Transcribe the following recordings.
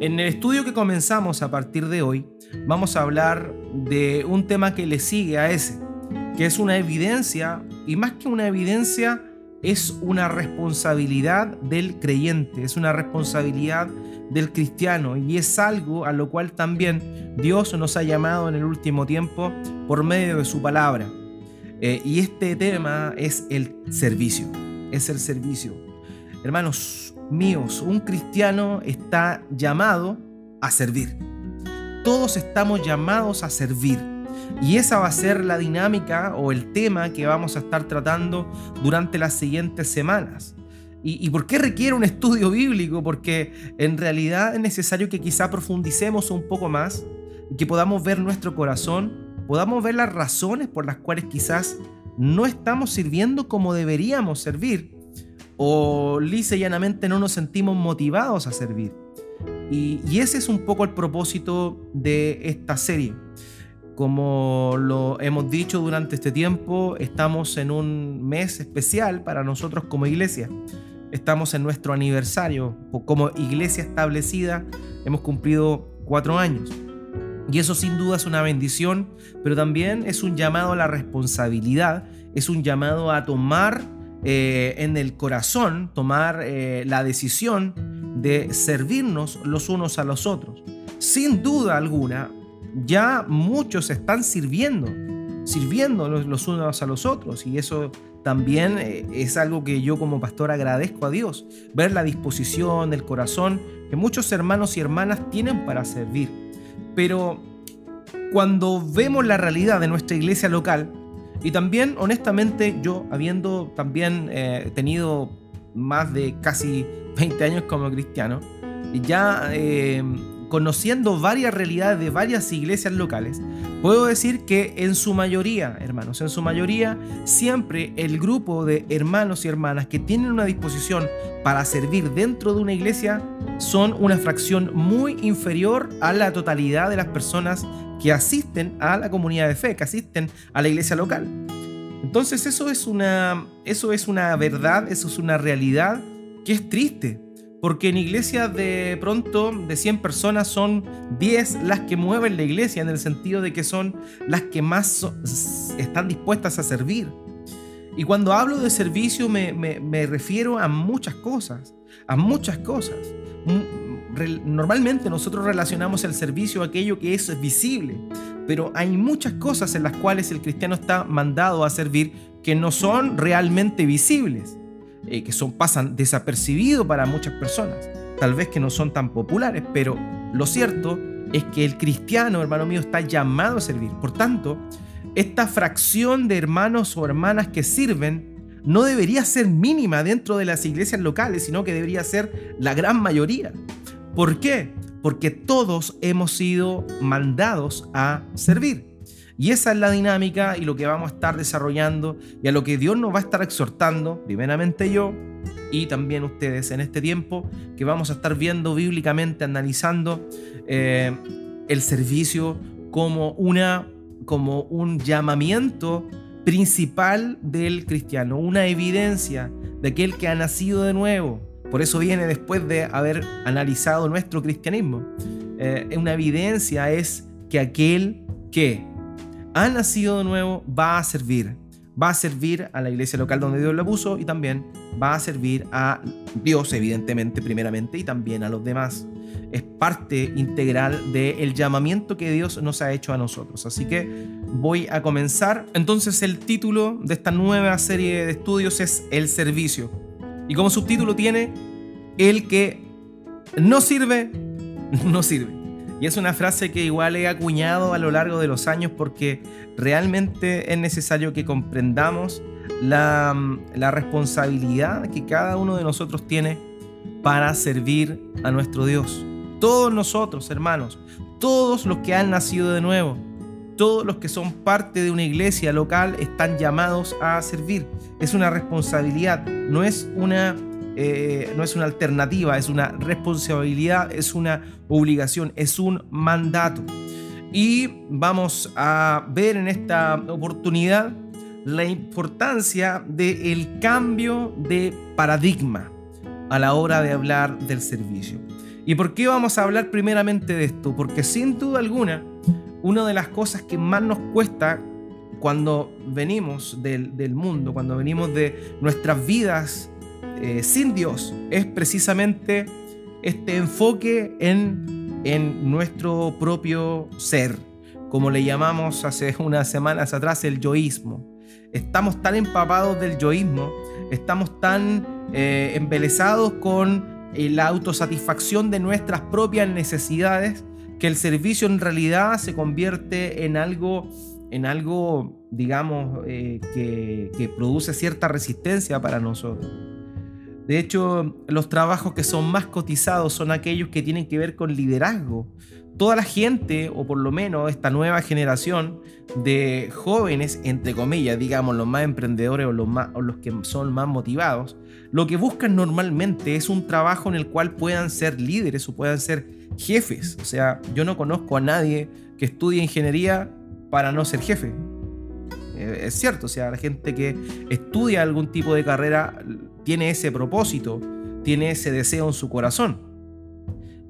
En el estudio que comenzamos a partir de hoy, vamos a hablar de un tema que le sigue a ese, que es una evidencia, y más que una evidencia, es una responsabilidad del creyente, es una responsabilidad del cristiano, y es algo a lo cual también Dios nos ha llamado en el último tiempo por medio de su palabra. Eh, y este tema es el servicio, es el servicio. Hermanos, míos, un cristiano está llamado a servir. Todos estamos llamados a servir. Y esa va a ser la dinámica o el tema que vamos a estar tratando durante las siguientes semanas. ¿Y, por qué requiere un estudio bíblico? Porque en realidad es necesario que quizá profundicemos un poco más y que podamos ver nuestro corazón, podamos ver las razones por las cuales quizás no estamos sirviendo como deberíamos servir o lisa y llanamente no nos sentimos motivados a servir. Y, ese es un poco el propósito de esta serie. Como lo hemos dicho durante este tiempo, estamos en un mes especial para nosotros como iglesia. Estamos en nuestro aniversario. Como iglesia establecida hemos cumplido cuatro años. Y eso sin duda es una bendición, pero también es un llamado a la responsabilidad, es un llamado a tomar eh, en el corazón tomar eh, la decisión de servirnos los unos a los otros. Sin duda alguna, ya muchos están sirviendo, sirviendo los, unos a los otros y eso también eh, es algo que yo como pastor agradezco a Dios, ver la disposición, el corazón que muchos hermanos y hermanas tienen para servir. Pero cuando vemos la realidad de nuestra iglesia local, y también, honestamente, yo habiendo también eh, tenido más de casi 20 años como cristiano, ya eh, conociendo varias realidades de varias iglesias locales, puedo decir que en su mayoría, hermanos, en su mayoría, siempre el grupo de hermanos y hermanas que tienen una disposición para servir dentro de una iglesia son una fracción muy inferior a la totalidad de las personas que asisten a la comunidad de fe, que asisten a la iglesia local. Entonces eso es una, eso es una verdad, eso es una realidad que es triste, porque en iglesias de pronto de 100 personas son 10 las que mueven la iglesia en el sentido de que son las que más están dispuestas a servir. Y cuando hablo de servicio me, me refiero a muchas cosas, a muchas cosas normalmente nosotros relacionamos el servicio a aquello que es visible, pero hay muchas cosas en las cuales el cristiano está mandado a servir que no son realmente visibles, eh, que son, pasan desapercibidos para muchas personas, tal vez que no son tan populares, pero lo cierto es que el cristiano, hermano mío, está llamado a servir. Por tanto, esta fracción de hermanos o hermanas que sirven no debería ser mínima dentro de las iglesias locales, sino que debería ser la gran mayoría. ¿Por qué? Porque todos hemos sido mandados a servir. Y esa es la dinámica y lo que vamos a estar desarrollando y a lo que Dios nos va a estar exhortando, primeramente yo y también ustedes en este tiempo, que vamos a estar viendo bíblicamente, analizando eh, el servicio como, una, como un llamamiento principal del cristiano, una evidencia de aquel que ha nacido de nuevo, por eso viene después de haber analizado nuestro cristianismo. Eh, una evidencia es que aquel que ha nacido de nuevo va a servir. Va a servir a la iglesia local donde Dios lo puso y también va a servir a Dios, evidentemente, primeramente, y también a los demás. Es parte integral del llamamiento que Dios nos ha hecho a nosotros. Así que voy a comenzar. Entonces el título de esta nueva serie de estudios es El servicio. Y como subtítulo tiene, el que no sirve, no sirve. Y es una frase que igual he acuñado a lo largo de los años porque realmente es necesario que comprendamos la, la, responsabilidad que cada uno de nosotros tiene para servir a nuestro Dios. Todos nosotros, hermanos, todos los que han nacido de nuevo, todos los que son parte de una iglesia local están llamados a servir. Es una responsabilidad, no es una, eh, no es una alternativa, es una responsabilidad, es una obligación, es un mandato. Y vamos a ver en esta oportunidad la importancia del cambio de paradigma. a la hora de hablar del servicio. ¿Y por qué vamos a hablar primeramente de esto? Porque sin duda alguna, una de las cosas que más nos cuesta cuando venimos del, mundo, cuando venimos de nuestras vidas eh, sin Dios, es precisamente este enfoque en, en nuestro propio ser, como le llamamos hace unas semanas atrás el yoísmo. Estamos tan empapados del yoísmo, estamos tan eh, embelesados con eh, la autosatisfacción de nuestras propias necesidades, que el servicio en realidad se convierte en algo, en algo digamos, eh, que, produce cierta resistencia para nosotros. De hecho, los trabajos que son más cotizados son aquellos que tienen que ver con liderazgo. Toda la gente, o por lo menos esta nueva generación de jóvenes, entre comillas, digamos, los más emprendedores o los, más, o los que son más motivados, lo que buscan normalmente es un trabajo en el cual puedan ser líderes o puedan ser jefes. O sea, yo no conozco a nadie que estudie ingeniería para no ser jefe. Eh, es cierto, o sea, la gente que estudia algún tipo de carrera tiene ese propósito, tiene ese deseo en su corazón.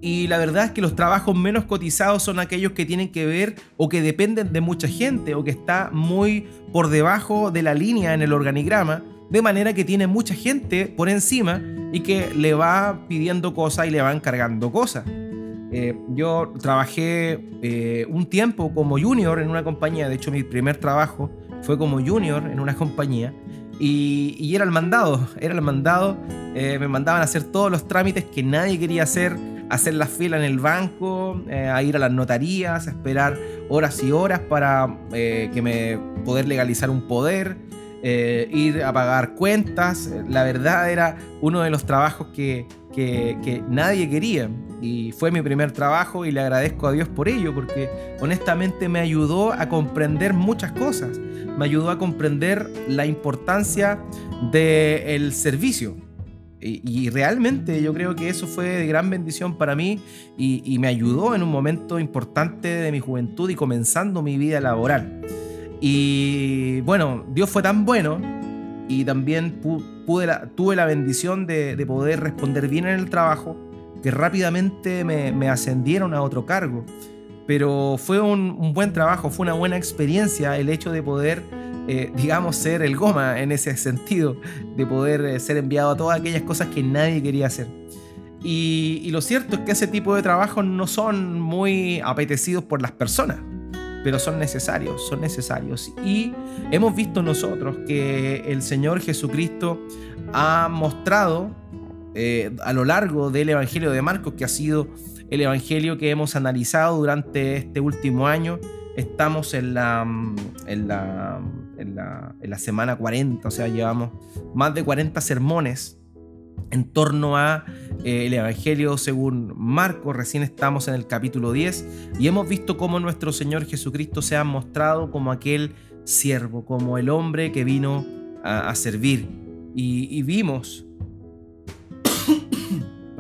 Y la verdad es que los trabajos menos cotizados son aquellos que tienen que ver o que dependen de mucha gente o que está muy por debajo de la línea en el organigrama de manera que tiene mucha gente por encima y que le va pidiendo cosas y le va encargando cosas. Eh, yo trabajé eh, un tiempo como junior en una compañía, de hecho mi primer trabajo fue como junior en una compañía y, era el mandado, era el mandado, eh, me mandaban a hacer todos los trámites que nadie quería hacer, hacer la fila en el banco, a ir a las notarías, a esperar horas y horas para que me poder legalizar un poder. Ir a pagar cuentas. La verdad era uno de los trabajos que, que, nadie quería. Y fue mi primer trabajo y le agradezco a Dios por ello, porque honestamente me ayudó a comprender muchas cosas. Me ayudó a comprender la importancia del servicio. Y, realmente yo creo que eso fue de gran bendición para mí y, me ayudó en un momento importante de mi juventud y comenzando mi vida laboral. Y bueno, Dios fue tan bueno y también pude tuve la bendición de, poder responder bien en el trabajo que rápidamente me, ascendieron a otro cargo. Pero fue un, buen trabajo, fue una buena experiencia el hecho de poder, eh, digamos, ser el goma en ese sentido, de poder eh, ser enviado a todas aquellas cosas que nadie quería hacer. Y, y lo cierto es que ese tipo de trabajos no son muy apetecidos por las personas pero son necesarios, son necesarios. Y hemos visto nosotros que el Señor Jesucristo ha mostrado eh, a lo largo del Evangelio de Marcos, que ha sido el Evangelio que hemos analizado durante este último año. Estamos en la, en la, en la, en la semana 40, o sea, llevamos más de 40 sermones en torno a eh, el Evangelio según Marcos. Recién estamos en el capítulo 10 y hemos visto cómo nuestro Señor Jesucristo se ha mostrado como aquel siervo, como el hombre que vino a, servir. Y, vimos,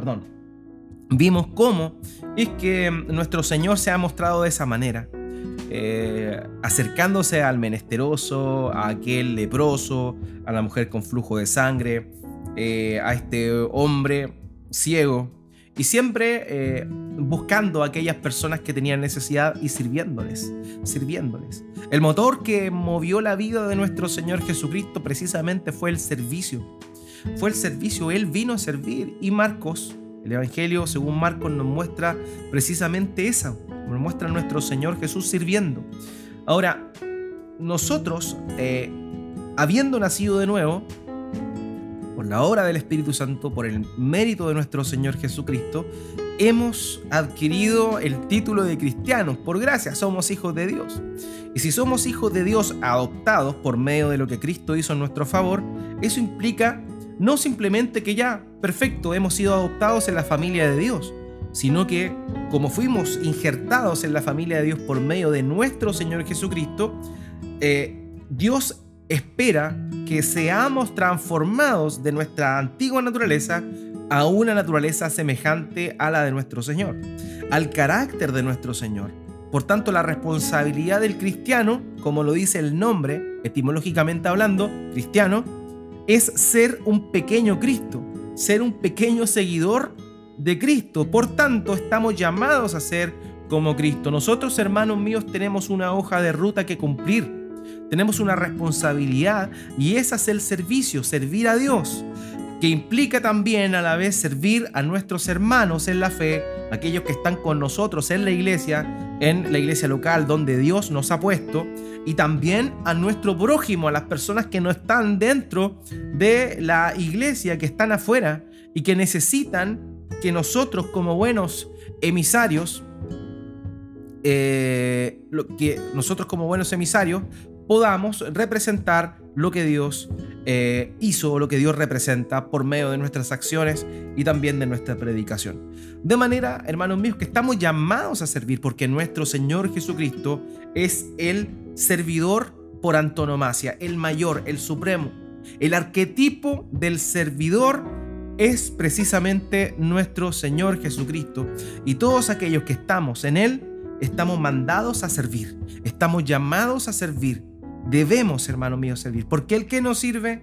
perdón, vimos cómo es que nuestro Señor se ha mostrado de esa manera. Eh, acercándose al menesteroso, a aquel leproso, a la mujer con flujo de sangre, eh, a este hombre ciego y siempre eh, buscando a aquellas personas que tenían necesidad y sirviéndoles, sirviéndoles. El motor que movió la vida de nuestro Señor Jesucristo precisamente fue el servicio. Fue el servicio, Él vino a servir y Marcos, el Evangelio según Marcos nos muestra precisamente eso, nos muestra a nuestro Señor Jesús sirviendo. Ahora, nosotros, eh, habiendo nacido de nuevo, por la obra del Espíritu Santo, por el mérito de nuestro Señor Jesucristo, hemos adquirido el título de cristianos. Por gracia somos hijos de Dios. Y si somos hijos de Dios adoptados por medio de lo que Cristo hizo en nuestro favor, eso implica no simplemente que ya, perfecto, hemos sido adoptados en la familia de Dios, sino que como fuimos injertados en la familia de Dios por medio de nuestro Señor Jesucristo, eh, Dios espera que seamos transformados de nuestra antigua naturaleza a una naturaleza semejante a la de nuestro Señor, al carácter de nuestro Señor. Por tanto, la responsabilidad del cristiano, como lo dice el nombre, etimológicamente hablando, cristiano, es ser un pequeño Cristo, ser un pequeño seguidor de Cristo. Por tanto, estamos llamados a ser como Cristo. Nosotros, hermanos míos, tenemos una hoja de ruta que cumplir. Tenemos una responsabilidad y esa es el servicio, servir a Dios, que implica también a la vez servir a nuestros hermanos en la fe, aquellos que están con nosotros en la iglesia, en la iglesia local donde Dios nos ha puesto, y también a nuestro prójimo, a las personas que no están dentro de la iglesia, que están afuera y que necesitan que nosotros como buenos emisarios, eh, que nosotros como buenos emisarios podamos representar lo que Dios eh, hizo lo que Dios representa por medio de nuestras acciones y también de nuestra predicación. De manera, hermanos míos, que estamos llamados a servir porque nuestro Señor Jesucristo es el servidor por antonomasia, el mayor, el supremo. El arquetipo del servidor es precisamente nuestro Señor Jesucristo y todos aquellos que estamos en Él estamos mandados a servir, estamos llamados a servir Debemos, hermano mío, servir. Porque el que no sirve,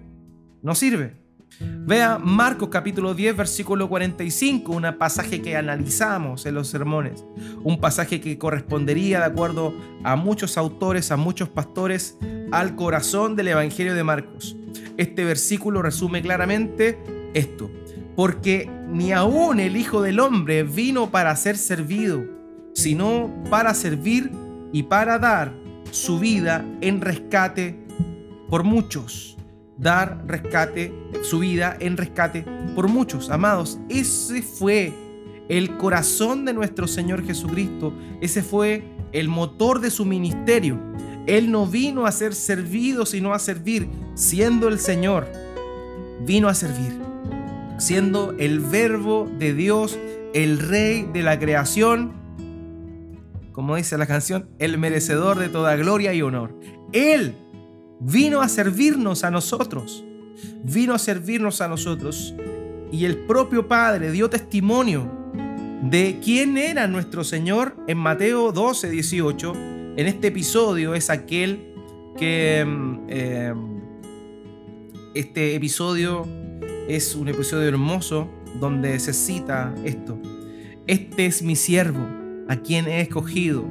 no sirve. Vea Marcos capítulo 10, versículo 45, un pasaje que analizamos en los sermones, un pasaje que correspondería, de acuerdo a muchos autores, a muchos pastores, al corazón del Evangelio de Marcos. Este versículo resume claramente esto, porque ni aún el Hijo del Hombre vino para ser servido, sino para servir y para dar su vida en rescate por muchos. Dar rescate, su vida en rescate por muchos. Amados, ese fue el corazón de nuestro Señor Jesucristo. Ese fue el motor de su ministerio. Él no vino a ser servido, sino a servir, siendo el Señor. Vino a servir, siendo el verbo de Dios, el rey de la creación como dice la canción, el merecedor de toda gloria y honor. Él vino a servirnos a nosotros, vino a servirnos a nosotros. Y el propio Padre dio testimonio de quién era nuestro Señor en Mateo 12, 18. En este episodio es aquel que... Mm, eh, este episodio es un episodio hermoso donde se cita esto. Este es mi siervo a quien he escogido,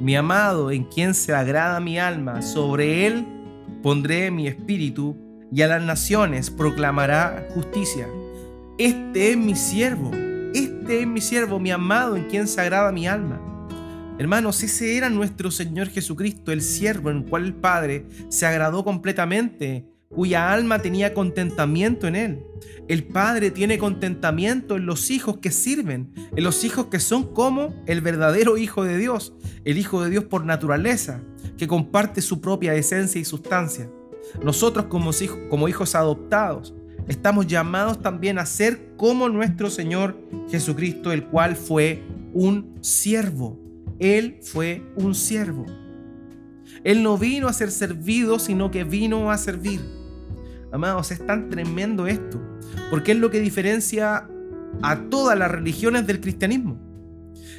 mi amado en quien se agrada mi alma, sobre él pondré mi espíritu y a las naciones proclamará justicia. Este es mi siervo, este es mi siervo, mi amado en quien se agrada mi alma. Hermanos, ese era nuestro Señor Jesucristo, el siervo en el cual el Padre se agradó completamente cuya alma tenía contentamiento en él. El Padre tiene contentamiento en los hijos que sirven, en los hijos que son como el verdadero Hijo de Dios, el Hijo de Dios por naturaleza, que comparte su propia esencia y sustancia. Nosotros como hijos, como hijos adoptados estamos llamados también a ser como nuestro Señor Jesucristo, el cual fue un siervo. Él fue un siervo. Él no vino a ser servido, sino que vino a servir. Amados, es tan tremendo esto, porque es lo que diferencia a todas las religiones del cristianismo.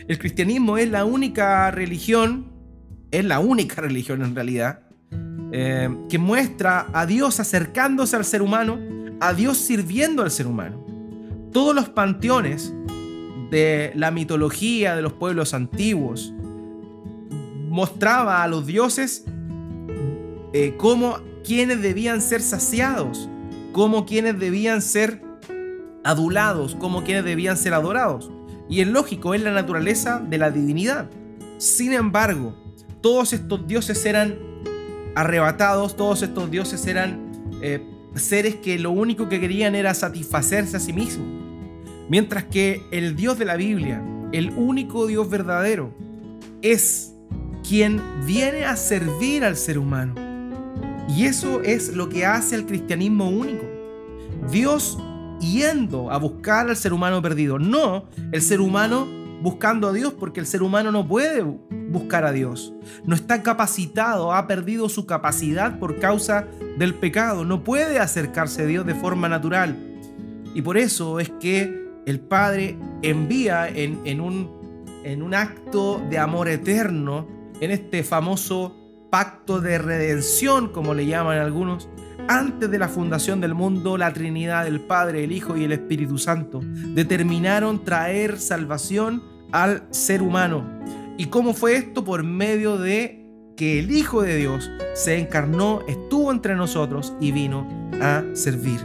El cristianismo es la única religión, es la única religión en realidad, eh, que muestra a Dios acercándose al ser humano, a Dios sirviendo al ser humano. Todos los panteones de la mitología de los pueblos antiguos mostraba a los dioses eh, como quienes debían ser saciados, como quienes debían ser adulados, como quienes debían ser adorados. Y es lógico, es la naturaleza de la divinidad. Sin embargo, todos estos dioses eran arrebatados, todos estos dioses eran eh, seres que lo único que querían era satisfacerse a sí mismos. Mientras que el Dios de la Biblia, el único Dios verdadero, es quien viene a servir al ser humano y eso es lo que hace al cristianismo único. Dios yendo a buscar al ser humano perdido, no el ser humano buscando a Dios, porque el ser humano no puede buscar a Dios. No está capacitado, ha perdido su capacidad por causa del pecado, no puede acercarse a Dios de forma natural. Y por eso es que el Padre envía en, en, un, en un acto de amor eterno, en este famoso pacto de redención, como le llaman algunos, antes de la fundación del mundo, la Trinidad, el Padre, el Hijo y el Espíritu Santo determinaron traer salvación al ser humano. ¿Y cómo fue esto? Por medio de que el Hijo de Dios se encarnó, estuvo entre nosotros y vino a servir.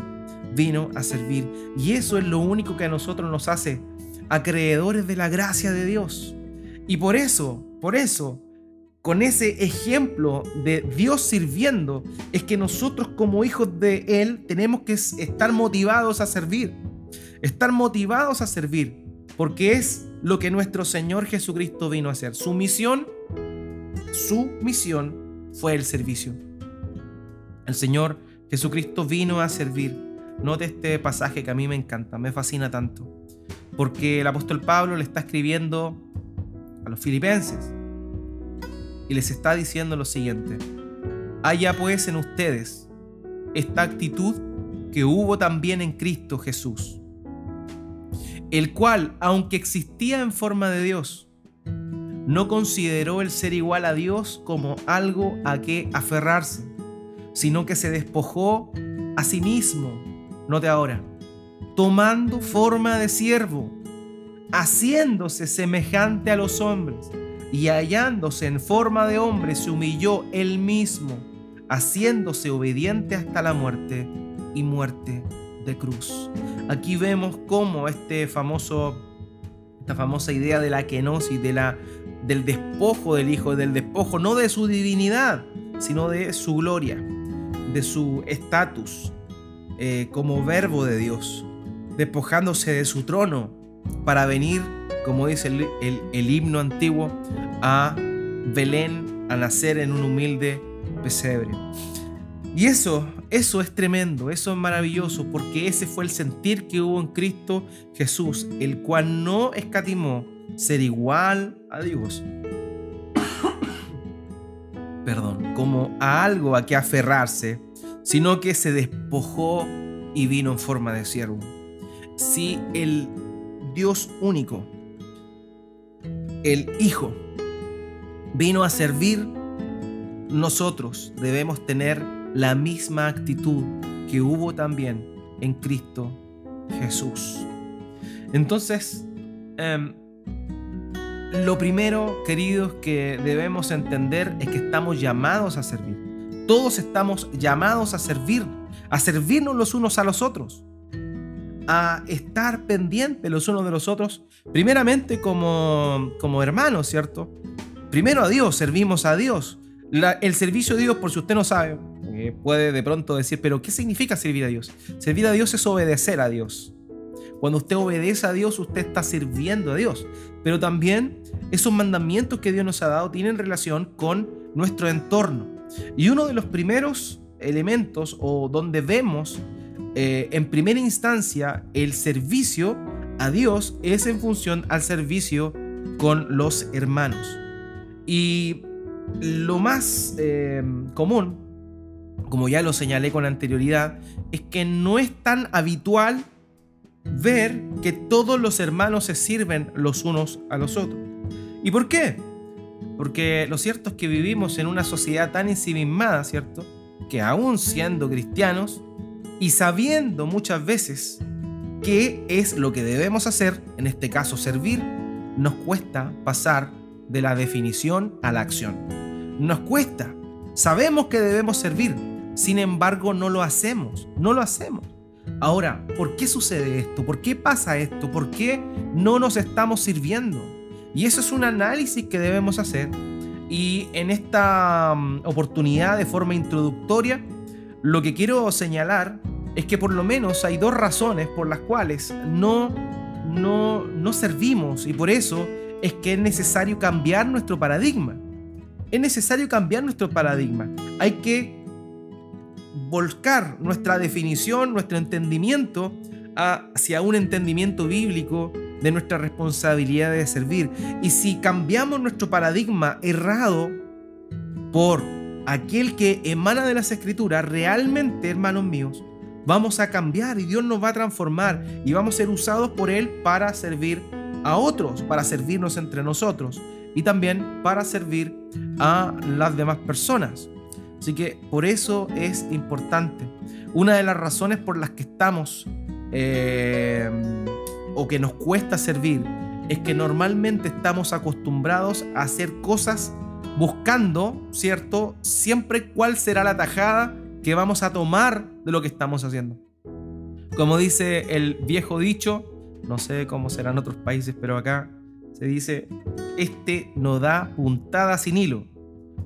Vino a servir. Y eso es lo único que a nosotros nos hace acreedores de la gracia de Dios. Y por eso, por eso, con ese ejemplo de Dios sirviendo, es que nosotros como hijos de Él tenemos que estar motivados a servir. Estar motivados a servir, porque es lo que nuestro Señor Jesucristo vino a hacer. Su misión, su misión fue el servicio. El Señor Jesucristo vino a servir. Note este pasaje que a mí me encanta, me fascina tanto. Porque el apóstol Pablo le está escribiendo a los filipenses y les está diciendo lo siguiente. Haya pues en ustedes esta actitud que hubo también en Cristo Jesús, el cual, aunque existía en forma de Dios, no consideró el ser igual a Dios como algo a que aferrarse, sino que se despojó a sí mismo, note ahora, tomando forma de siervo, haciéndose semejante a los hombres y hallándose en forma de hombre, se humilló él mismo, haciéndose obediente hasta la muerte y muerte de cruz. Aquí vemos cómo este famoso, esta famosa idea de la kenosis, de la, del despojo del Hijo, del despojo no de su divinidad, sino de su gloria, de su estatus eh, como verbo de Dios, despojándose de su trono para venir como dice el, himno antiguo, a Belén a nacer en un humilde pesebre. Y eso, eso es tremendo, eso es maravilloso, porque ese fue el sentir que hubo en Cristo Jesús, el cual no escatimó ser igual a Dios. Perdón, como a algo a que aferrarse, sino que se despojó y vino en forma de siervo. Si el Dios único el Hijo vino a servir, nosotros debemos tener la misma actitud que hubo también en Cristo Jesús. Entonces, em, lo primero, queridos, que debemos entender es que estamos llamados a servir. Todos estamos llamados a servir, a servirnos los unos a los otros a estar pendientes los unos de los otros, primeramente como, como hermanos, ¿cierto? Primero a Dios, servimos a Dios. el servicio de Dios, por si usted no sabe, eh, puede de pronto decir, pero ¿qué significa servir a Dios? Servir a Dios es obedecer a Dios. Cuando usted obedece a Dios, usted está sirviendo a Dios. Pero también esos mandamientos que Dios nos ha dado tienen relación con nuestro entorno. Y uno de los primeros elementos o donde vemos eh, en primera instancia, el servicio a Dios es en función al servicio con los hermanos. Y lo más eh, común, como ya lo señalé con anterioridad, es que no es tan habitual ver que todos los hermanos se sirven los unos a los otros. ¿Y por qué? Porque lo cierto es que vivimos en una sociedad tan ensimismada, ¿cierto? Que aún siendo cristianos, y sabiendo muchas veces qué es lo que debemos hacer, en este caso servir, nos cuesta pasar de la definición a la acción. Nos cuesta. Sabemos que debemos servir, sin embargo no lo hacemos, no lo hacemos. Ahora, ¿por qué sucede esto? ¿Por qué pasa esto? ¿Por qué no nos estamos sirviendo? Y eso es un análisis que debemos hacer. Y en esta mm, oportunidad de forma introductoria lo que quiero señalar es que por lo menos hay dos razones por las cuales no, no, no servimos y por eso es que es necesario cambiar nuestro paradigma. Es necesario cambiar nuestro paradigma. Hay que volcar nuestra definición, nuestro entendimiento hacia un entendimiento bíblico de nuestra responsabilidad de servir. Y si cambiamos nuestro paradigma errado por aquel que emana de las escrituras, realmente, hermanos míos, vamos a cambiar y Dios nos va a transformar y vamos a ser usados por Él para servir a otros, para servirnos entre nosotros y también para servir a las demás personas. Así que por eso es importante. Una de las razones por las que estamos eh, o que nos cuesta servir es que normalmente estamos acostumbrados a hacer cosas buscando, ¿cierto? Siempre cuál será la tajada que vamos a tomar de lo que estamos haciendo. Como dice el viejo dicho, no sé cómo será en otros países, pero acá se dice, este no da puntada sin hilo.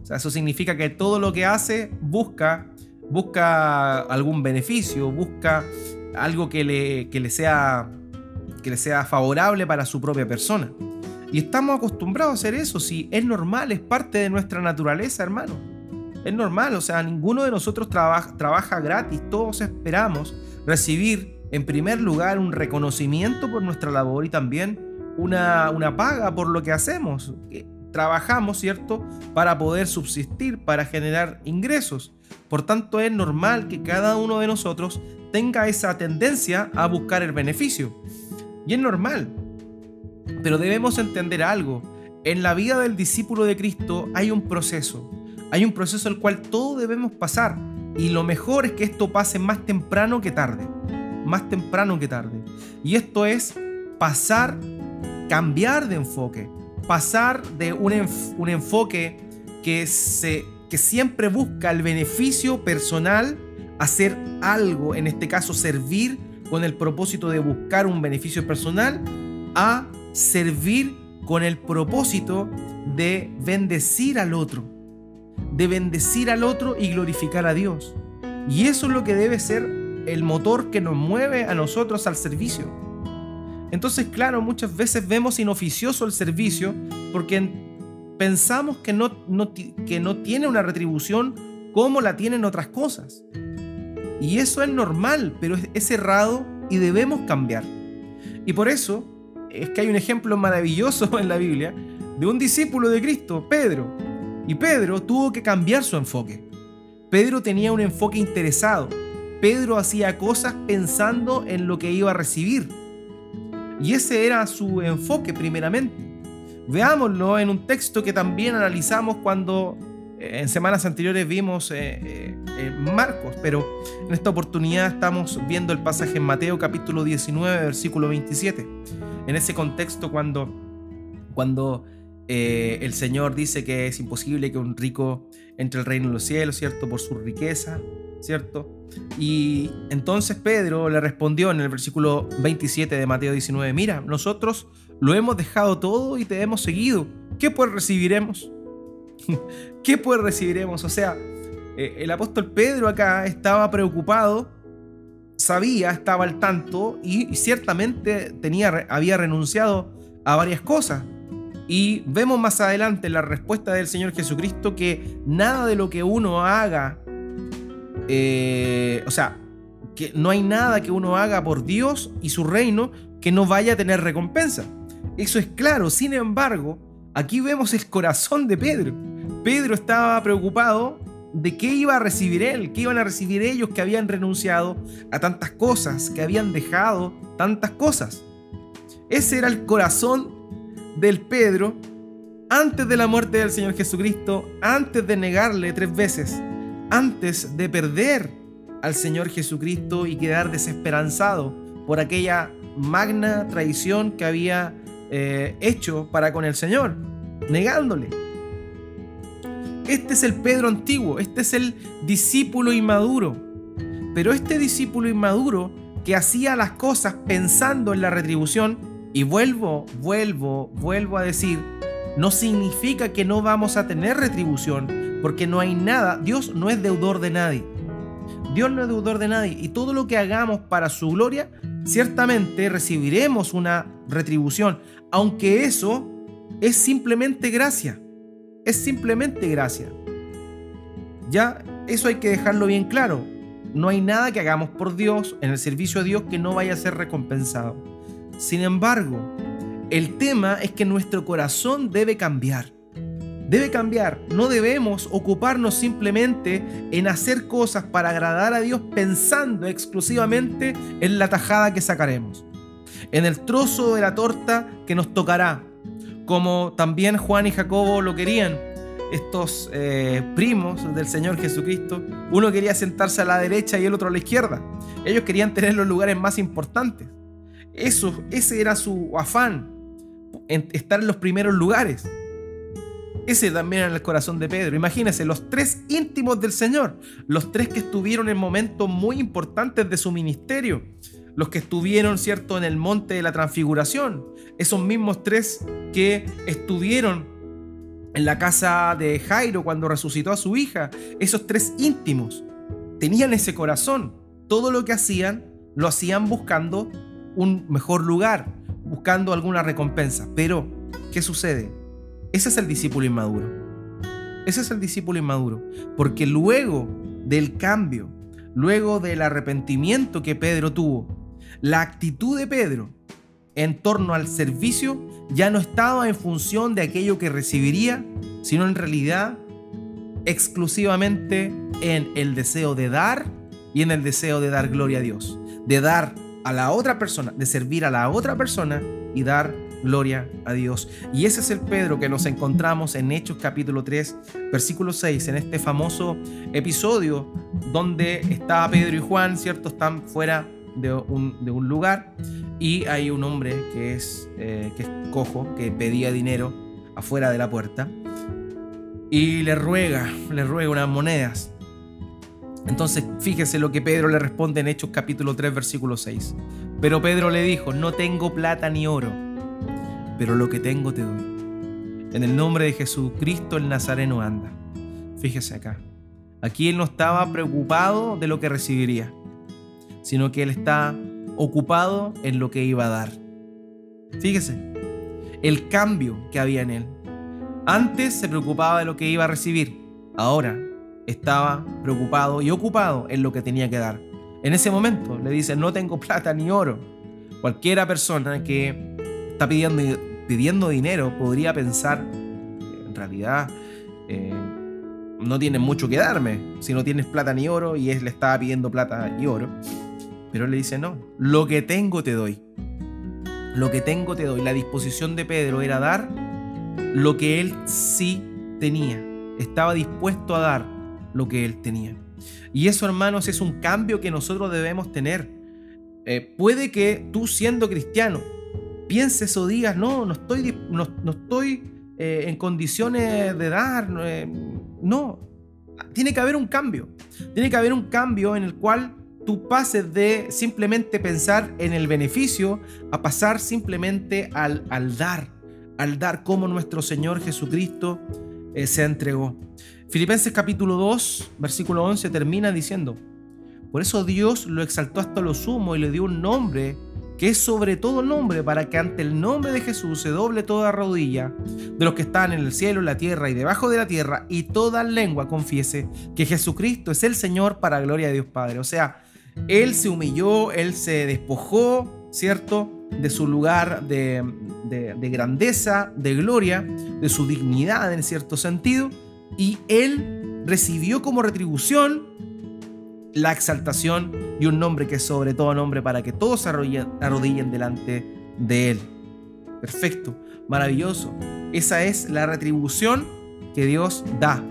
O sea, eso significa que todo lo que hace busca, busca algún beneficio, busca algo que le, que le, sea, que le sea favorable para su propia persona. Y estamos acostumbrados a hacer eso, si es normal, es parte de nuestra naturaleza, hermano. Es normal, o sea, ninguno de nosotros trabaja, trabaja gratis, todos esperamos recibir en primer lugar un reconocimiento por nuestra labor y también una, una paga por lo que hacemos trabajamos, ¿cierto? Para poder subsistir, para generar ingresos. Por tanto, es normal que cada uno de nosotros tenga esa tendencia a buscar el beneficio. Y es normal. Pero debemos entender algo. En la vida del discípulo de Cristo hay un proceso. Hay un proceso el cual todos debemos pasar. Y lo mejor es que esto pase más temprano que tarde. Más temprano que tarde. Y esto es pasar, cambiar de enfoque pasar de un, enfoque que, se, que siempre busca el beneficio personal, hacer algo, en este caso servir con el propósito de buscar un beneficio personal, a servir con el propósito de bendecir al otro, de bendecir al otro y glorificar a Dios. Y eso es lo que debe ser el motor que nos mueve a nosotros al servicio. Entonces, claro, muchas veces vemos inoficioso el servicio porque pensamos que no, que no tiene una retribución como la tienen otras cosas. Y eso es normal, pero es, errado y debemos cambiar. Y por eso es que hay un ejemplo maravilloso en la Biblia de un discípulo de Cristo, Pedro. Y Pedro tuvo que cambiar su enfoque. Pedro tenía un enfoque interesado. Pedro hacía cosas pensando en lo que iba a recibir y ese era su enfoque primeramente. Veámoslo en un texto que también analizamos cuando eh, en semanas anteriores vimos eh, eh, Marcos, pero en esta oportunidad estamos viendo el pasaje en Mateo capítulo 19, versículo 27. En ese contexto cuando, cuando el Señor dice que es imposible que un rico entre el reino de los cielos, ¿cierto? Por su riqueza, ¿cierto? Y entonces Pedro le respondió en el versículo 27 de Mateo 19, mira, nosotros lo hemos dejado todo y te hemos seguido. ¿Qué pues recibiremos? ¿Qué pues recibiremos? O sea, eh, el apóstol Pedro acá estaba preocupado, sabía, estaba al tanto y, ciertamente tenía, había renunciado a varias cosas. Y vemos más adelante la respuesta del Señor Jesucristo que nada de lo que uno haga eh, o sea, que no hay nada que uno haga por Dios y su reino que no vaya a tener recompensa. Eso es claro, sin embargo, aquí vemos el corazón de Pedro. Pedro estaba preocupado de qué iba a recibir él, qué iban a recibir ellos que habían renunciado a tantas cosas, que habían dejado tantas cosas. Ese era el corazón del Pedro antes de la muerte del Señor Jesucristo, antes de negarle tres veces antes de perder al Señor Jesucristo y quedar desesperanzado por aquella magna traición que había eh, hecho para con el Señor, negándole. Este es el Pedro antiguo, este es el discípulo inmaduro. Pero este discípulo inmaduro que hacía las cosas pensando en la retribución, y vuelvo, vuelvo, vuelvo a decir, no significa que no vamos a tener retribución, porque no hay nada, Dios no es deudor de nadie. Dios no es deudor de nadie y todo lo que hagamos para su gloria, ciertamente recibiremos una retribución, aunque eso es simplemente gracia. Es simplemente gracia. Ya, eso hay que dejarlo bien claro. No hay nada que hagamos por Dios en el servicio a Dios que no vaya a ser recompensado. Sin embargo, el tema es que nuestro corazón debe cambiar debe cambiar. No debemos ocuparnos simplemente en hacer cosas para agradar a Dios pensando exclusivamente en la tajada que sacaremos, en el trozo de la torta que nos tocará, como también Juan y Jacobo lo querían. estos eh, primos del Señor Jesucristo, uno quería sentarse a la derecha y el otro a la izquierda. Ellos querían tener los lugares más importantes. Eso, ese era su afán, estar en los primeros lugares. Ese también era el corazón de Pedro. Imagínense, los tres íntimos del Señor, los tres que estuvieron en momentos muy importantes de su ministerio, los que estuvieron, ¿cierto?, en el monte de la transfiguración, esos mismos tres que estuvieron en la casa de Jairo cuando resucitó a su hija, esos tres íntimos tenían ese corazón. Todo lo que hacían lo hacían buscando un mejor lugar, buscando alguna recompensa. Pero, ¿qué sucede? Ese es el discípulo inmaduro. Ese es el discípulo inmaduro. Porque luego del cambio, luego del arrepentimiento que Pedro tuvo, la actitud de Pedro en torno al servicio ya no estaba en función de aquello que recibiría, sino en realidad exclusivamente en el deseo de dar y en el deseo de dar gloria a Dios, de dar a la otra persona, de servir a la otra persona y dar gloria a Dios. Y ese es el Pedro que nos encontramos en Hechos capítulo 3, versículo 6, en este famoso episodio donde estaba Pedro y Juan, ¿cierto? Están fuera de un, lugar y hay un hombre que es, eh, que es cojo, que pedía dinero afuera de la puerta y le ruega, le ruega unas monedas. Entonces fíjese lo que Pedro le responde en Hechos capítulo 3 versículo 6. Pero Pedro le dijo, no tengo plata ni oro, pero lo que tengo te doy. En el nombre de Jesucristo el Nazareno anda. Fíjese acá. Aquí él no estaba preocupado de lo que recibiría sino que él está ocupado en lo que iba a dar. Fíjese, el cambio que había en él. Antes se preocupaba de lo que iba a recibir, ahora estaba preocupado y ocupado en lo que tenía que dar. En ese momento le dice, no tengo plata ni oro. Cualquiera persona que está pidiendo, pidiendo dinero podría pensar, en realidad, eh, no tienes mucho que darme. Si no tienes plata ni oro y él le estaba pidiendo plata y oro, pero él le dice, no, lo que tengo te doy. Lo que tengo te doy. La disposición de Pedro era dar lo que él sí tenía. Estaba dispuesto a dar lo que él tenía. Y eso, hermanos, es un cambio que nosotros debemos tener. Eh, puede que tú siendo cristiano pienses o digas, no, no estoy, no, estoy eh, en condiciones de dar. Eh, no, tiene que haber un cambio. Tiene que haber un cambio en el cual tú pases de simplemente pensar en el beneficio a pasar simplemente al, al dar, al dar como nuestro Señor Jesucristo eh, se entregó. Filipenses capítulo 2, versículo 11 termina diciendo, por eso Dios lo exaltó hasta lo sumo y le dio un nombre que es sobre todo nombre, para que ante el nombre de Jesús se doble toda rodilla de los que están en el cielo, en la tierra y debajo de la tierra, y toda lengua confiese que Jesucristo es el Señor para gloria de Dios Padre. O sea, él se humilló, él se despojó, ¿cierto? De su lugar de, grandeza, de gloria, de su dignidad en cierto sentido, y él recibió como retribución la exaltación y un nombre que es sobre todo nombre para que todos se arrodillen delante de él. Perfecto, maravilloso. Esa es la retribución que Dios da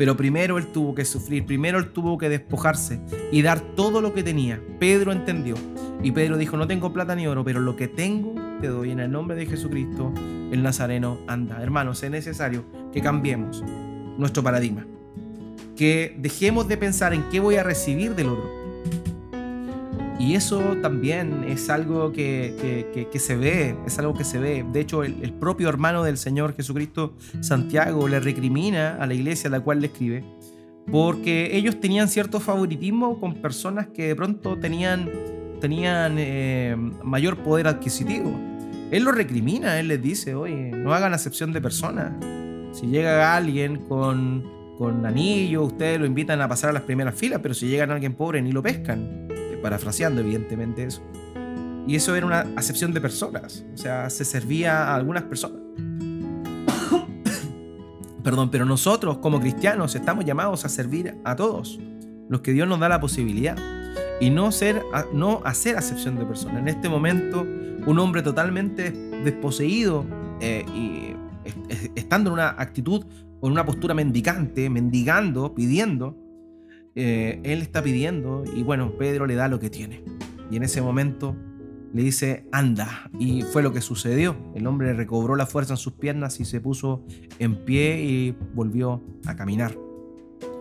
pero primero él tuvo que sufrir, primero él tuvo que despojarse y dar todo lo que tenía. Pedro entendió. Y Pedro dijo, no tengo plata ni oro, pero lo que tengo te doy en el nombre de Jesucristo, el Nazareno anda. Hermanos, es necesario que cambiemos nuestro paradigma. Que dejemos de pensar en qué voy a recibir del otro y eso también es algo que, se ve, es algo que se ve. De hecho, el, propio hermano del Señor Jesucristo, Santiago, le recrimina a la iglesia a la cual le escribe, porque ellos tenían cierto favoritismo con personas que de pronto tenían, eh, mayor poder adquisitivo. Él lo recrimina, él les dice, oye, no hagan acepción de personas. Si llega alguien con, con anillo, ustedes lo invitan a pasar a las primeras filas, pero si llega alguien pobre ni lo pescan parafraseando evidentemente eso. Y eso era una acepción de personas, o sea, se servía a algunas personas. Perdón, pero nosotros como cristianos estamos llamados a servir a todos, los que Dios nos da la posibilidad, y no, ser, no hacer acepción de personas. En este momento, un hombre totalmente desposeído eh, y estando en una actitud en una postura mendicante, mendigando, pidiendo. Eh, él está pidiendo y bueno, Pedro le da lo que tiene. Y en ese momento le dice, anda. Y fue lo que sucedió. El hombre recobró la fuerza en sus piernas y se puso en pie y volvió a caminar.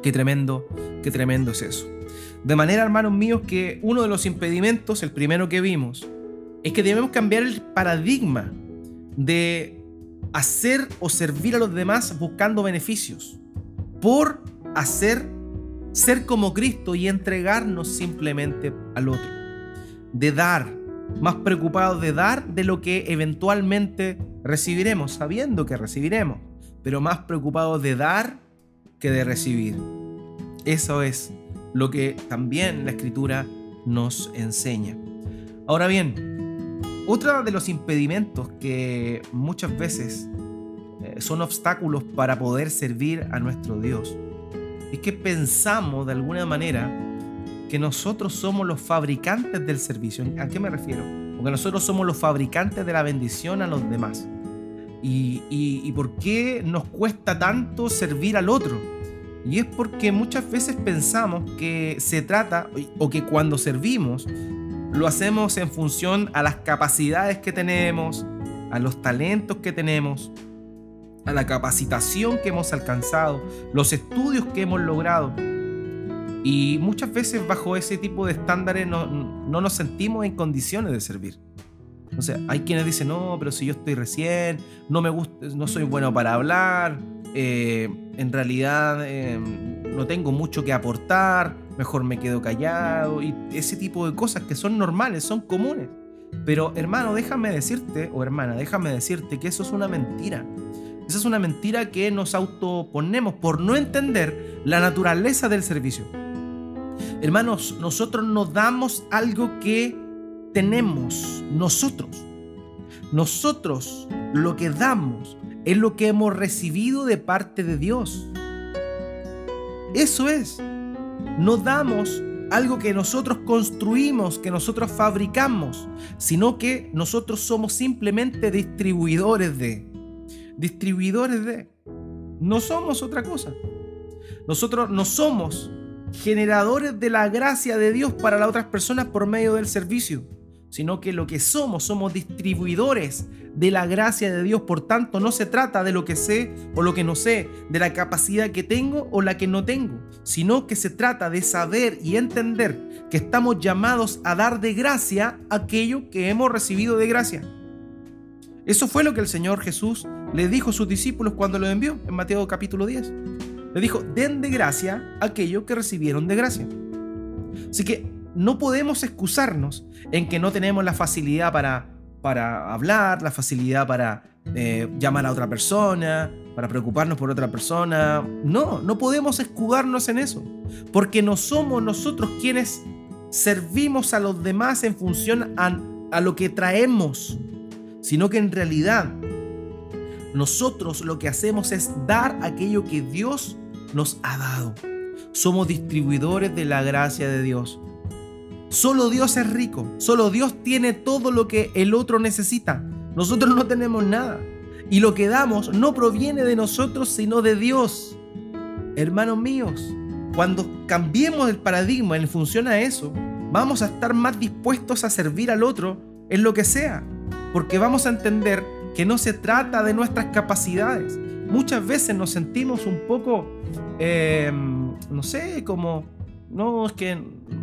Qué tremendo, qué tremendo es eso. De manera, hermanos míos, que uno de los impedimentos, el primero que vimos, es que debemos cambiar el paradigma de hacer o servir a los demás buscando beneficios, por hacer, ser como Cristo y entregarnos simplemente al otro, de dar, más preocupados de dar de lo que eventualmente recibiremos, sabiendo que recibiremos, pero más preocupados de dar que de recibir. Eso es lo que también la escritura nos enseña. Ahora bien, otro de los impedimentos que muchas veces eh, son obstáculos para poder servir a nuestro Dios es que pensamos de alguna manera que nosotros somos los fabricantes del servicio. ¿A qué me refiero? Porque nosotros somos los fabricantes de la bendición a los demás. ¿Y, por qué nos cuesta tanto servir al otro? Y es porque muchas veces pensamos que se trata, o que cuando servimos, lo hacemos en función a las capacidades que tenemos, a los talentos que tenemos, la capacitación que hemos alcanzado, los estudios que hemos logrado. Y muchas veces bajo ese tipo de estándares no, no nos sentimos en condiciones de servir. O sea, hay quienes dicen, no, pero si yo estoy recién, no me gusta, no soy bueno para hablar, eh, en realidad em, no tengo mucho que aportar, mejor me quedo callado y ese tipo de cosas que son normales, son comunes. Pero hermano, déjame decirte, o hermana, déjame decirte que eso es una mentira. Esa es una mentira que nos autoponemos por no entender la naturaleza del servicio. Hermanos, nosotros nos damos algo que tenemos nosotros. Nosotros lo que damos es lo que hemos recibido de parte de Dios. Eso es. No damos algo que nosotros construimos, que nosotros fabricamos, sino que nosotros somos simplemente distribuidores de. Distribuidores de. No somos otra cosa. Nosotros no somos generadores de la gracia de Dios para las otras personas por medio del servicio sino que lo que somos, somos distribuidores de la gracia de Dios. Por tanto, no se trata de lo que sé o lo que no sé, de la capacidad que tengo o la que no tengo, sino que se trata de saber y entender que estamos llamados a dar de gracia aquello que hemos recibido de gracia. Eso fue lo que el Señor Jesús le dijo a sus discípulos cuando lo envió en Mateo capítulo 10. Le dijo, den de gracia aquello que recibieron de gracia. Así que no podemos excusarnos en que no tenemos la facilidad para, para hablar, la facilidad para eh, llamar a otra persona, para preocuparnos por otra persona. No, no podemos escudarnos en eso, porque no somos nosotros quienes servimos a los demás en función a, a lo que traemos, sino que en realidad nosotros lo que hacemos es dar aquello que Dios nos ha dado. Somos distribuidores de la gracia de Dios. Solo Dios es rico, solo Dios tiene todo lo que el otro necesita. Nosotros no tenemos nada. Y lo que damos no proviene de nosotros, sino de Dios. Hermanos míos, cuando cambiemos el paradigma en función a eso, vamos a estar más dispuestos a servir al otro en lo que sea, porque vamos a entender que no se trata de nuestras capacidades. Muchas veces nos sentimos un poco, eh, no sé, como no, es que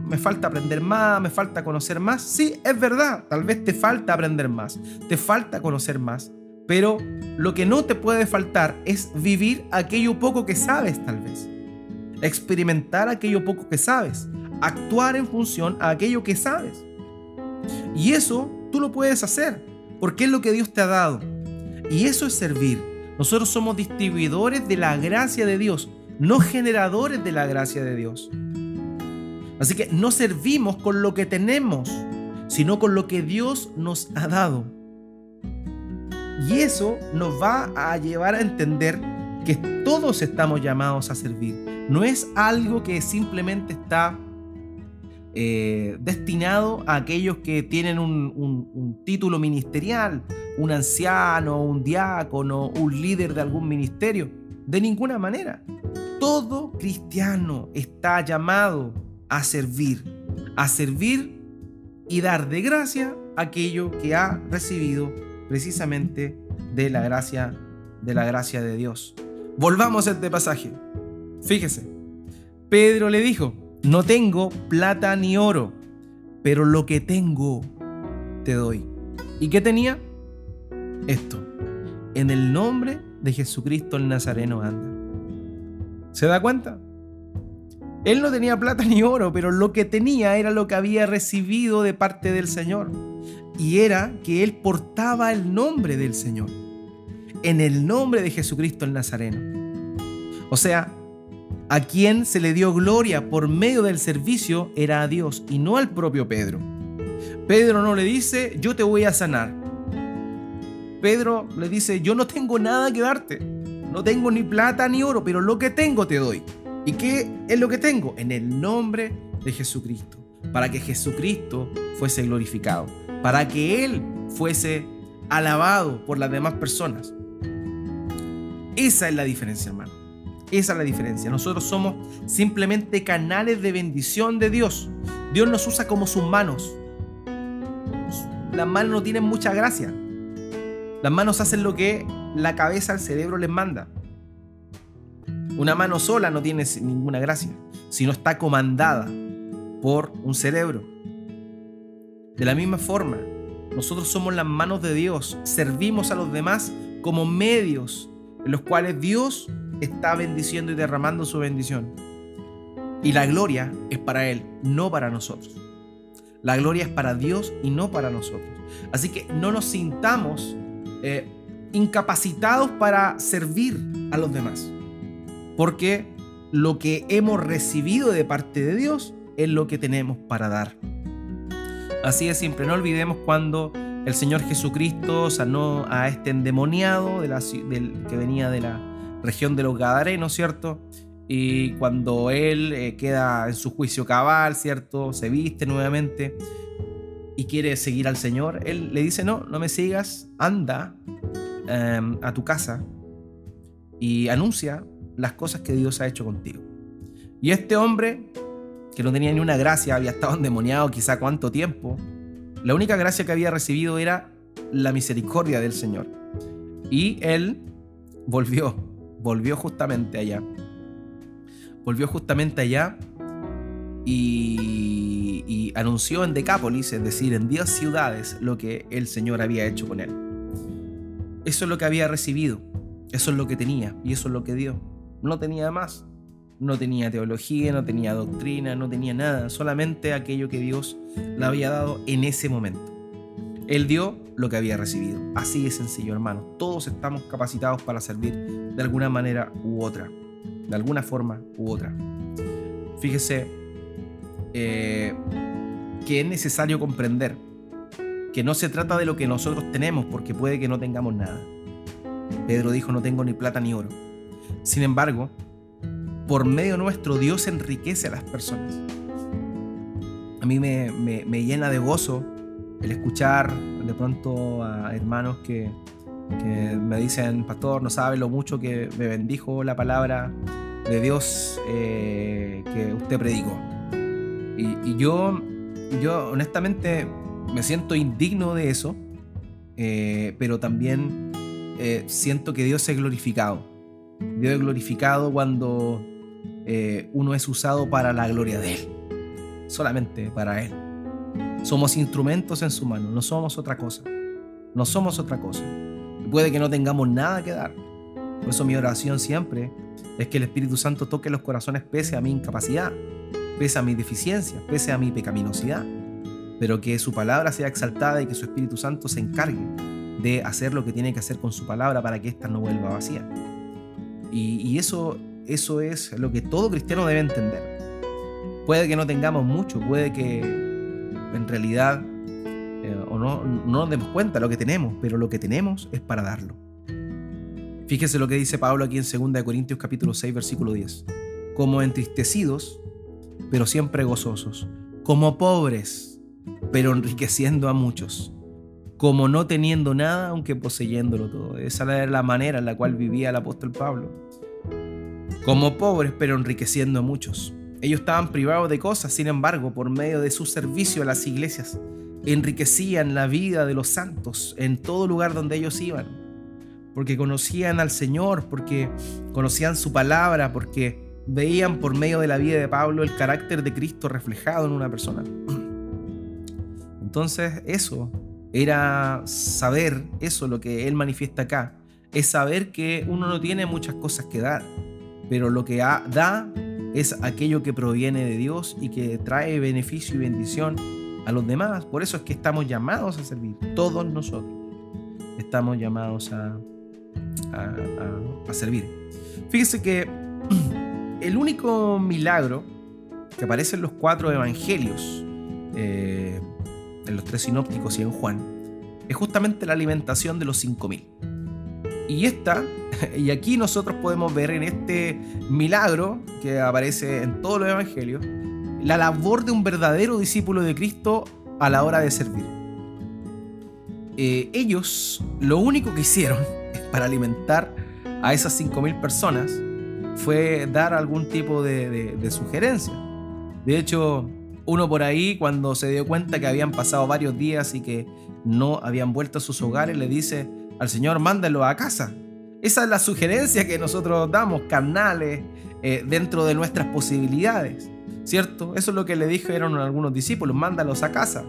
me falta aprender más, me falta conocer más. Sí, es verdad, tal vez te falta aprender más, te falta conocer más, pero lo que no te puede faltar es vivir aquello poco que sabes tal vez. Experimentar aquello poco que sabes, actuar en función a aquello que sabes. Y eso tú lo puedes hacer, porque es lo que Dios te ha dado. Y eso es servir. Nosotros somos distribuidores de la gracia de Dios, no generadores de la gracia de Dios. Así que no servimos con lo que tenemos, sino con lo que Dios nos ha dado. Y eso nos va a llevar a entender que todos estamos llamados a servir. No es algo que simplemente está eh, destinado a aquellos que tienen un, título ministerial, un anciano, un diácono, un líder de algún ministerio. De ninguna manera. Todo cristiano está llamado a servir, a servir y dar de gracia aquello que ha recibido precisamente de la gracia de la gracia de Dios. Volvamos a este pasaje. Fíjese. Pedro le dijo, "No tengo plata ni oro, pero lo que tengo te doy." ¿Y qué tenía? Esto. En el nombre de Jesucristo el Nazareno anda. ¿Se da cuenta? Él no tenía plata ni oro, pero lo que tenía era lo que había recibido de parte del Señor. Y era que él portaba el nombre del Señor. En el nombre de Jesucristo el Nazareno. O sea, a quien se le dio gloria por medio del servicio era a Dios y no al propio Pedro. Pedro no le dice, yo te voy a sanar. Pedro le dice, yo no tengo nada que darte. No tengo ni plata ni oro, pero lo que tengo te doy. ¿Y qué es lo que tengo? En el nombre de Jesucristo. Para que Jesucristo fuese glorificado. Para que Él fuese alabado por las demás personas. Esa es la diferencia, hermano. Esa es la diferencia. Nosotros somos simplemente canales de bendición de Dios. Dios nos usa como sus manos. Las manos no tienen mucha gracia. Las manos hacen lo que la cabeza, el cerebro les manda. Una mano sola no tiene ninguna gracia, sino está comandada por un cerebro. De la misma forma, nosotros somos las manos de Dios, servimos a los demás como medios en los cuales Dios está bendiciendo y derramando su bendición. Y la gloria es para Él, no para nosotros. La gloria es para Dios y no para nosotros. Así que no nos sintamos eh, incapacitados para servir a los demás. Porque lo que hemos recibido de parte de Dios es lo que tenemos para dar. Así de simple, no olvidemos cuando el Señor Jesucristo sanó a este endemoniado del, que venía de la región de los Gadarenos, ¿cierto? Y cuando él eh, queda en su juicio cabal, ¿cierto? Se viste nuevamente y quiere seguir al Señor, él le dice, no, no me sigas, anda em, a tu casa y anuncia las cosas que Dios ha hecho contigo. Y este hombre, que no tenía ni una gracia, había estado endemoniado quizá cuánto tiempo, la única gracia que había recibido era la misericordia del Señor. Y él volvió, volvió justamente allá. Volvió justamente allá y, anunció en Decápolis, es decir, en 10 ciudades, lo que el Señor había hecho con él. Eso es lo que había recibido, eso es lo que tenía y eso es lo que dio. No tenía más. No tenía teología, no tenía doctrina, no tenía nada, solamente aquello que Dios le había dado en ese momento. Él dio lo que había recibido. Así de sencillo, hermano. Todos estamos capacitados para servir de alguna manera u otra. De alguna forma u otra. Fíjese eh, que es necesario comprender que no se trata de lo que nosotros tenemos, porque puede que no tengamos nada. Pedro dijo, no tengo ni plata ni oro sin embargo, por medio nuestro Dios enriquece a las personas. A mí me, llena de gozo el escuchar de pronto a hermanos que, me dicen, pastor, no sabe lo mucho que me bendijo la palabra de Dios eh, que usted predicó. Y, yo, yo honestamente me siento indigno de eso, eh, pero también eh, siento que Dios es glorificado Dios es glorificado cuando uno es usado para la gloria de Él, solamente para Él. Somos instrumentos en su mano, no somos otra cosa. No somos otra cosa. puede que no tengamos nada que dar. Por eso mi oración siempre es que el Espíritu Santo toque los corazones pese a mi incapacidad, pese a mi deficiencia, pese a mi pecaminosidad. Pero que su palabra sea exaltada y que su Espíritu Santo se encargue de hacer lo que tiene que hacer con su palabra para que ésta no vuelva vacía. Y, eso, eso es lo que todo cristiano debe entender. Puede que no tengamos mucho, puede que en realidad eh, o no, no nos demos cuenta lo que tenemos, pero lo que tenemos es para darlo. Fíjese lo que dice Pablo aquí en 2 Corintios capítulo 6 versículo 10. Como entristecidos, pero siempre gozosos. Como pobres, pero enriqueciendo a muchos como no teniendo nada, aunque poseyéndolo todo. Esa era la manera en la cual vivía el apóstol Pablo. como pobres, pero enriqueciendo a muchos. Ellos estaban privados de cosas, sin embargo, por medio de su servicio a las iglesias, enriquecían la vida de los santos en todo lugar donde ellos iban, porque conocían al Señor, porque conocían su palabra, porque veían por medio de la vida de Pablo el carácter de Cristo reflejado en una persona. Entonces eso era saber, eso lo que él manifiesta acá, es saber que uno no tiene muchas cosas que dar, pero lo que da es aquello que proviene de Dios y que trae beneficio y bendición a los demás. Por eso es que estamos llamados a servir, todos nosotros estamos llamados a, a, servir. Fíjese que el único milagro que aparece en los cuatro evangelios, eh, en los tres sinópticos y en Juan, es justamente la alimentación de los 5000. Y esta, y aquí nosotros podemos ver en este milagro que aparece en todos los evangelios, la labor de un verdadero discípulo de Cristo a la hora de servir. Eh, ellos lo único que hicieron para alimentar a esas 5.000 personas fue dar algún tipo de, de sugerencia. De hecho, uno por ahí, cuando se dio cuenta que habían pasado varios días y que no habían vuelto a sus hogares, le dice al Señor, mándalo a casa. Esa es la sugerencia que nosotros damos, carnales, eh, dentro de nuestras posibilidades. ¿Cierto? Eso es lo que le dijeron algunos discípulos, mándalos a casa.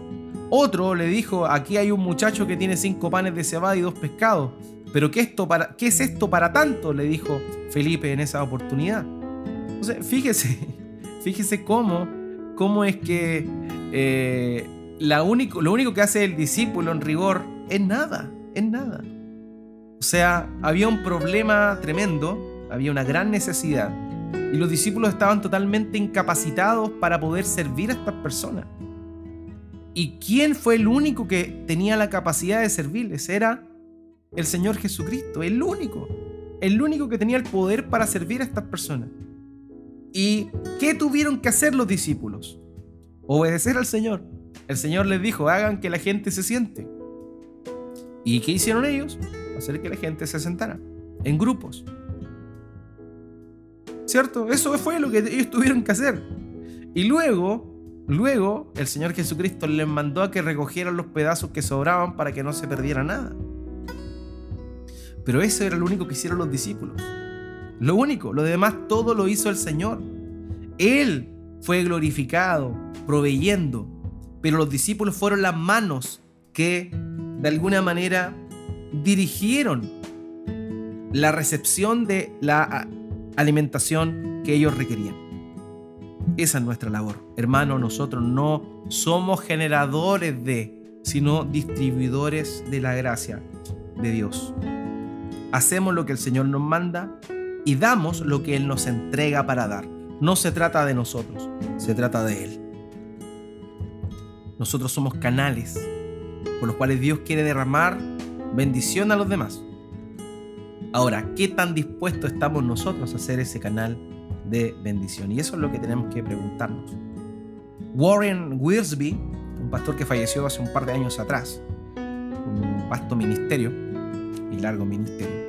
Otro le dijo, aquí hay un muchacho que tiene cinco panes de cebada y dos pescados. Pero ¿qué, esto para, ¿qué es esto para tanto? Le dijo Felipe en esa oportunidad. Entonces, fíjese, fíjese cómo, cómo es que eh, lo único que hace el discípulo en rigor es nada, es nada. O sea, había un problema tremendo, había una gran necesidad y los discípulos estaban totalmente incapacitados para poder servir a estas personas. ¿Y quién fue el único que tenía la capacidad de servirles? Era el Señor Jesucristo, el único. El único que tenía el poder para servir a estas personas. ¿Y qué tuvieron que hacer los discípulos? Obedecer al Señor. El Señor les dijo, hagan que la gente se siente. ¿Y qué hicieron ellos? Hacer que la gente se sentara en grupos. ¿Cierto? Eso fue lo que ellos tuvieron que hacer. Y luego, luego, el Señor Jesucristo les mandó a que recogieran los pedazos que sobraban para que no se perdiera nada. Pero eso era lo único que hicieron los discípulos. Lo único, lo demás todo lo hizo el Señor. Él fue glorificado, proveyendo, pero los discípulos fueron las manos que de alguna manera dirigieron la recepción de la alimentación que ellos requerían. Esa es nuestra labor. Hermano, nosotros no somos generadores de, sino distribuidores de la gracia de Dios. Hacemos lo que el Señor nos manda y damos lo que Él nos entrega para dar. No se trata de nosotros, se trata de Él. Nosotros somos canales por los cuales Dios quiere derramar bendición a los demás. Ahora, ¿qué tan dispuestos estamos nosotros a hacer ese canal de bendición? Y eso es lo que tenemos que preguntarnos. Warren Wiersbe, un pastor que falleció hace un par de años atrás, un vasto ministerio y largo ministerio,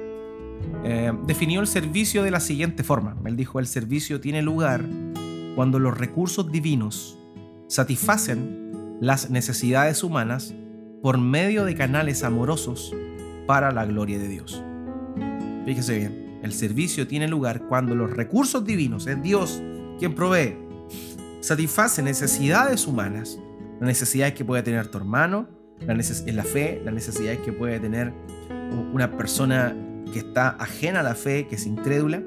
eh, definió el servicio de la siguiente forma. Él dijo, el servicio tiene lugar cuando los recursos divinos satisfacen las necesidades humanas por medio de canales amorosos para la gloria de Dios. Fíjese bien, el servicio tiene lugar cuando los recursos divinos, es Dios quien provee, satisface necesidades humanas, las necesidades que puede tener tu hermano, la, la fe, las necesidades que puede tener una persona que está ajena a la fe, que es incrédula,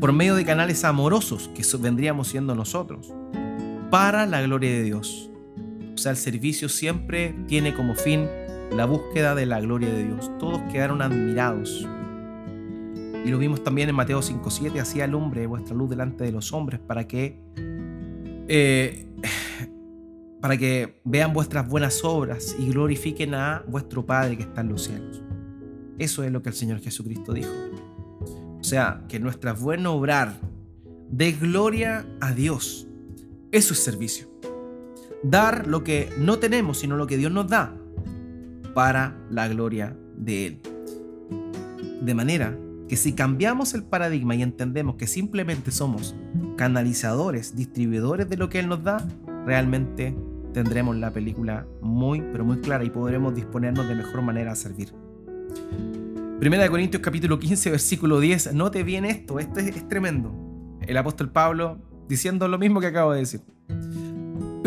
por medio de canales amorosos que vendríamos siendo nosotros, para la gloria de Dios. O sea, el servicio siempre tiene como fin la búsqueda de la gloria de Dios. Todos quedaron admirados. Y lo vimos también en Mateo 5.7, así alumbre vuestra luz delante de los hombres para que, eh, para que vean vuestras buenas obras y glorifiquen a vuestro Padre que está en los cielos. Eso es lo que el Señor Jesucristo dijo. O sea, que nuestra buena obrar dé gloria a Dios. Eso es servicio dar lo que no tenemos, sino lo que Dios nos da para la gloria de Él. De manera que si cambiamos el paradigma y entendemos que simplemente somos canalizadores, distribuidores de lo que Él nos da, realmente tendremos la película muy, pero muy clara y podremos disponernos de mejor manera a servir. Primera de Corintios capítulo 15, versículo 10. Note bien esto, esto es, es tremendo. El apóstol Pablo diciendo lo mismo que acabo de decir.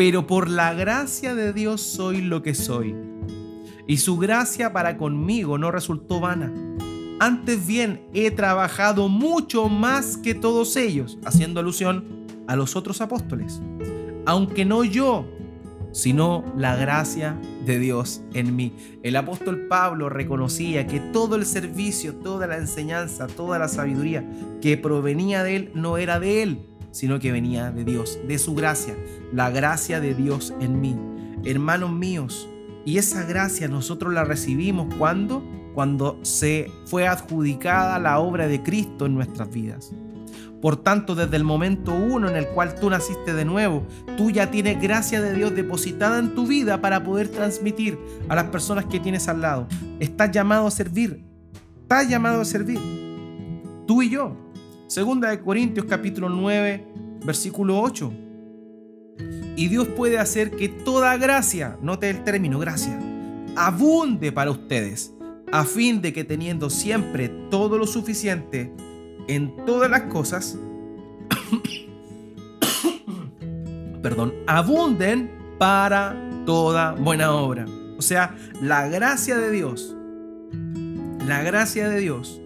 Pero por la gracia de Dios soy lo que soy. Y su gracia para conmigo no resultó vana antes bien, he trabajado mucho más que todos ellos, haciendo alusión a los otros apóstoles. Aunque no yo, sino la gracia de Dios en mí. El apóstol Pablo reconocía que todo el servicio, toda la enseñanza, toda la sabiduría que provenía de él no era de él, sino que venía de Dios, de su gracia, la gracia de Dios en mí. Hermanos míos, y esa gracia nosotros la recibimos cuando cuando se fue adjudicada la obra de Cristo en nuestras vidas. Por tanto, desde el momento uno en el cual tú naciste de nuevo, tú ya tienes gracia de Dios depositada en tu vida para poder transmitir a las personas que tienes al lado. Estás llamado a servir. Estás llamado a servir. Tú y yo. Segunda de Corintios capítulo 9, versículo 8. Y Dios puede hacer que toda gracia, note el término gracia, abunde para ustedes a fin de que teniendo siempre todo lo suficiente en todas las cosas, perdón, abunden para toda buena obra. O sea, la gracia de Dios, la gracia de Dios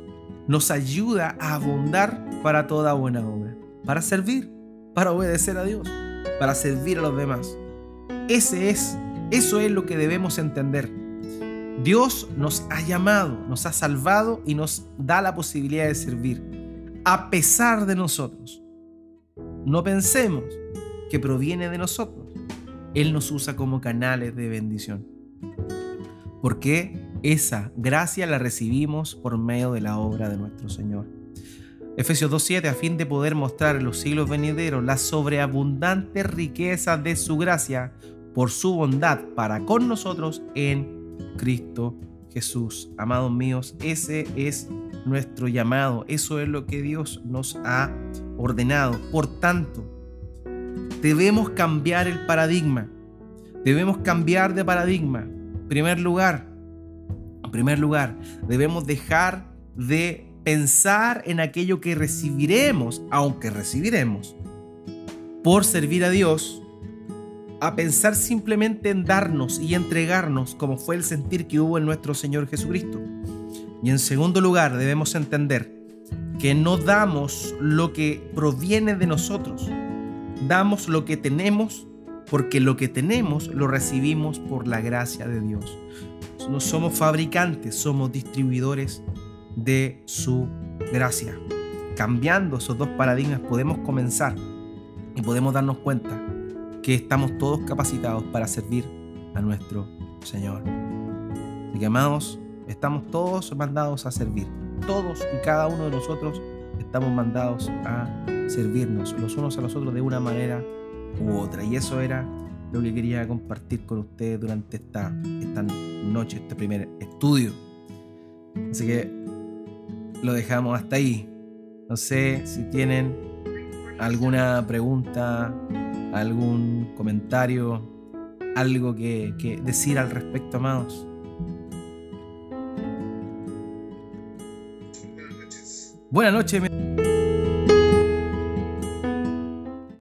nos ayuda a abundar para toda buena obra, para servir, para obedecer a Dios, para servir a los demás. Ese es, eso es lo que debemos entender. Dios nos ha llamado, nos ha salvado y nos da la posibilidad de servir, a pesar de nosotros. No pensemos que proviene de nosotros. Él nos usa como canales de bendición. Porque esa gracia la recibimos por medio de la obra de nuestro Señor. Efesios 2.7, a fin de poder mostrar en los siglos venideros la sobreabundante riqueza de su gracia por su bondad para con nosotros en Cristo Jesús. Amados míos, ese es nuestro llamado. Eso es lo que Dios nos ha ordenado. Por tanto, debemos cambiar el paradigma. Debemos cambiar de paradigma. En primer lugar, primer lugar, debemos dejar de pensar en aquello que recibiremos, aunque recibiremos, por servir a Dios a pensar simplemente en darnos y entregarnos como fue el sentir que hubo en nuestro Señor Jesucristo. Y en segundo lugar, debemos entender que no damos lo que proviene de nosotros, damos lo que tenemos porque lo que tenemos lo recibimos por la gracia de Dios. No somos fabricantes, somos distribuidores de su gracia. Cambiando esos dos paradigmas podemos comenzar y podemos darnos cuenta que estamos todos capacitados para servir a nuestro Señor. Amados, estamos todos mandados a servir. Todos y cada uno de nosotros estamos mandados a servirnos los unos a los otros de una manera u otra. Y eso era lo que quería compartir con ustedes durante esta, esta noche, este primer estudio. Así que lo dejamos hasta ahí. No sé si tienen alguna pregunta algún comentario, algo que, decir al respecto, amados. Buenas noches. Buenas noches.